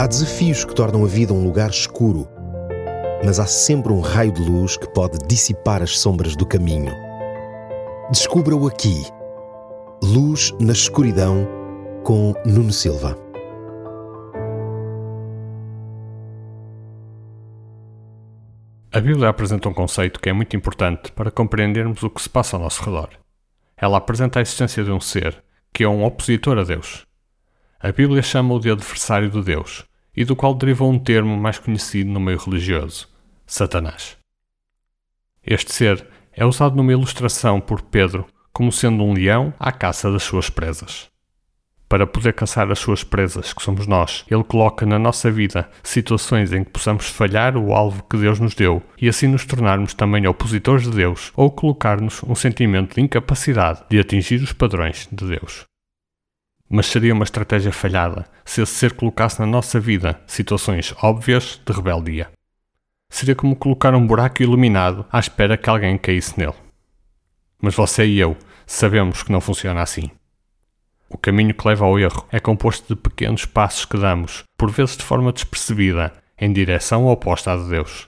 Há desafios que tornam a vida um lugar escuro, mas há sempre um raio de luz que pode dissipar as sombras do caminho. Descubra-o aqui. Luz na escuridão com Nuno Silva. A Bíblia apresenta um conceito que é muito importante para compreendermos o que se passa ao nosso redor. Ela apresenta a existência de um ser que é um opositor a Deus. A Bíblia chama-o de adversário de Deus, e do qual derivou um termo mais conhecido no meio religioso, Satanás. Este ser é usado numa ilustração por Pedro como sendo um leão à caça das suas presas. Para poder caçar as suas presas, que somos nós, ele coloca na nossa vida situações em que possamos falhar o alvo que Deus nos deu e assim nos tornarmos também opositores de Deus ou colocar-nos um sentimento de incapacidade de atingir os padrões de Deus. Mas seria uma estratégia falhada se esse ser colocasse na nossa vida situações óbvias de rebeldia. Seria como colocar um buraco iluminado à espera que alguém caísse nele. Mas você e eu sabemos que não funciona assim. O caminho que leva ao erro é composto de pequenos passos que damos, por vezes de forma despercebida, em direção oposta à de Deus.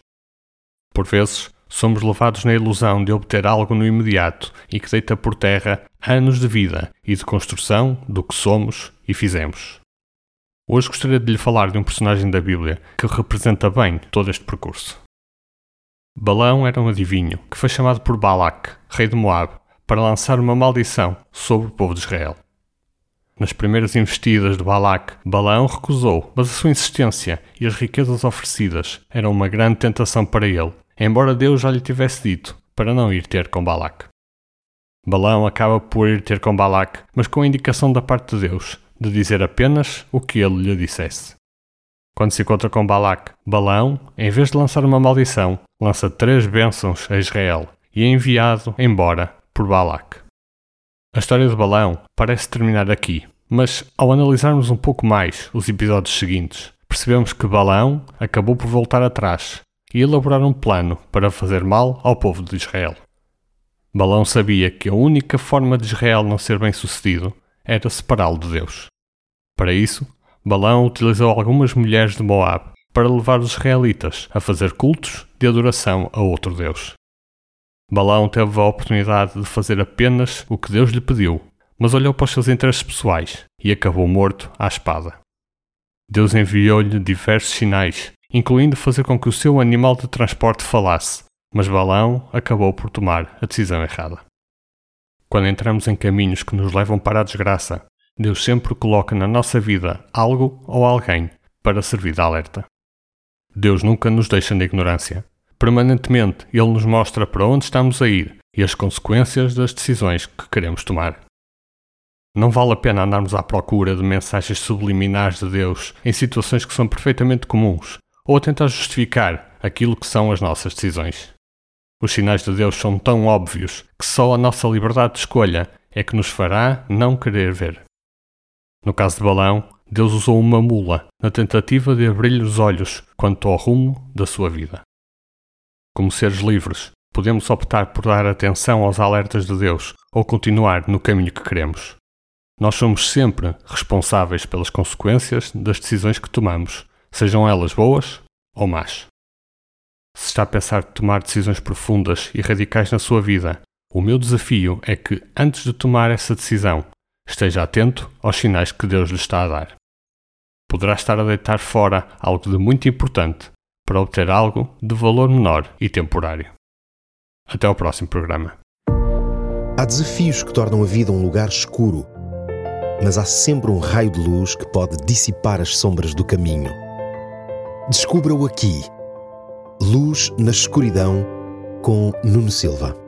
Por vezes, somos levados na ilusão de obter algo no imediato e que deita por terra anos de vida e de construção do que somos e fizemos. Hoje gostaria de lhe falar de um personagem da Bíblia que representa bem todo este percurso. Balão era um adivinho que foi chamado por Balac, rei de Moab, para lançar uma maldição sobre o povo de Israel. Nas primeiras investidas de Balac, Balaão recusou, mas a sua insistência e as riquezas oferecidas eram uma grande tentação para ele embora Deus já lhe tivesse dito para não ir ter com Balac. Balão acaba por ir ter com Balac, mas com a indicação da parte de Deus de dizer apenas o que ele lhe dissesse. Quando se encontra com Balac, Balão, em vez de lançar uma maldição, lança três bênçãos a Israel e é enviado embora por Balac. A história de Balão parece terminar aqui, mas ao analisarmos um pouco mais os episódios seguintes, percebemos que Balão acabou por voltar atrás e elaborar um plano para fazer mal ao povo de Israel. Balão sabia que a única forma de Israel não ser bem sucedido era separá-lo de Deus. Para isso, Balão utilizou algumas mulheres de Moab para levar os israelitas a fazer cultos de adoração a outro Deus. Balão teve a oportunidade de fazer apenas o que Deus lhe pediu, mas olhou para os seus interesses pessoais e acabou morto à espada. Deus enviou-lhe diversos sinais incluindo fazer com que o seu animal de transporte falasse, mas Balão acabou por tomar a decisão errada. Quando entramos em caminhos que nos levam para a desgraça, Deus sempre coloca na nossa vida algo ou alguém para servir de alerta. Deus nunca nos deixa na ignorância. Permanentemente Ele nos mostra para onde estamos a ir e as consequências das decisões que queremos tomar. Não vale a pena andarmos à procura de mensagens subliminares de Deus em situações que são perfeitamente comuns ou a tentar justificar aquilo que são as nossas decisões. Os sinais de Deus são tão óbvios que só a nossa liberdade de escolha é que nos fará não querer ver. No caso de Balão, Deus usou uma mula na tentativa de abrir-lhe os olhos quanto ao rumo da sua vida. Como seres livres, podemos optar por dar atenção aos alertas de Deus ou continuar no caminho que queremos. Nós somos sempre responsáveis pelas consequências das decisões que tomamos, sejam elas boas ou más. Se está a pensar tomar decisões profundas e radicais na sua vida, o meu desafio é que, antes de tomar essa decisão, esteja atento aos sinais que Deus lhe está a dar. Poderá estar a deitar fora algo de muito importante para obter algo de valor menor e temporário. Até ao próximo programa. Há desafios que tornam a vida um lugar escuro, mas há sempre um raio de luz que pode dissipar as sombras do caminho. Descubra-o aqui. Luz na escuridão com Nuno Silva.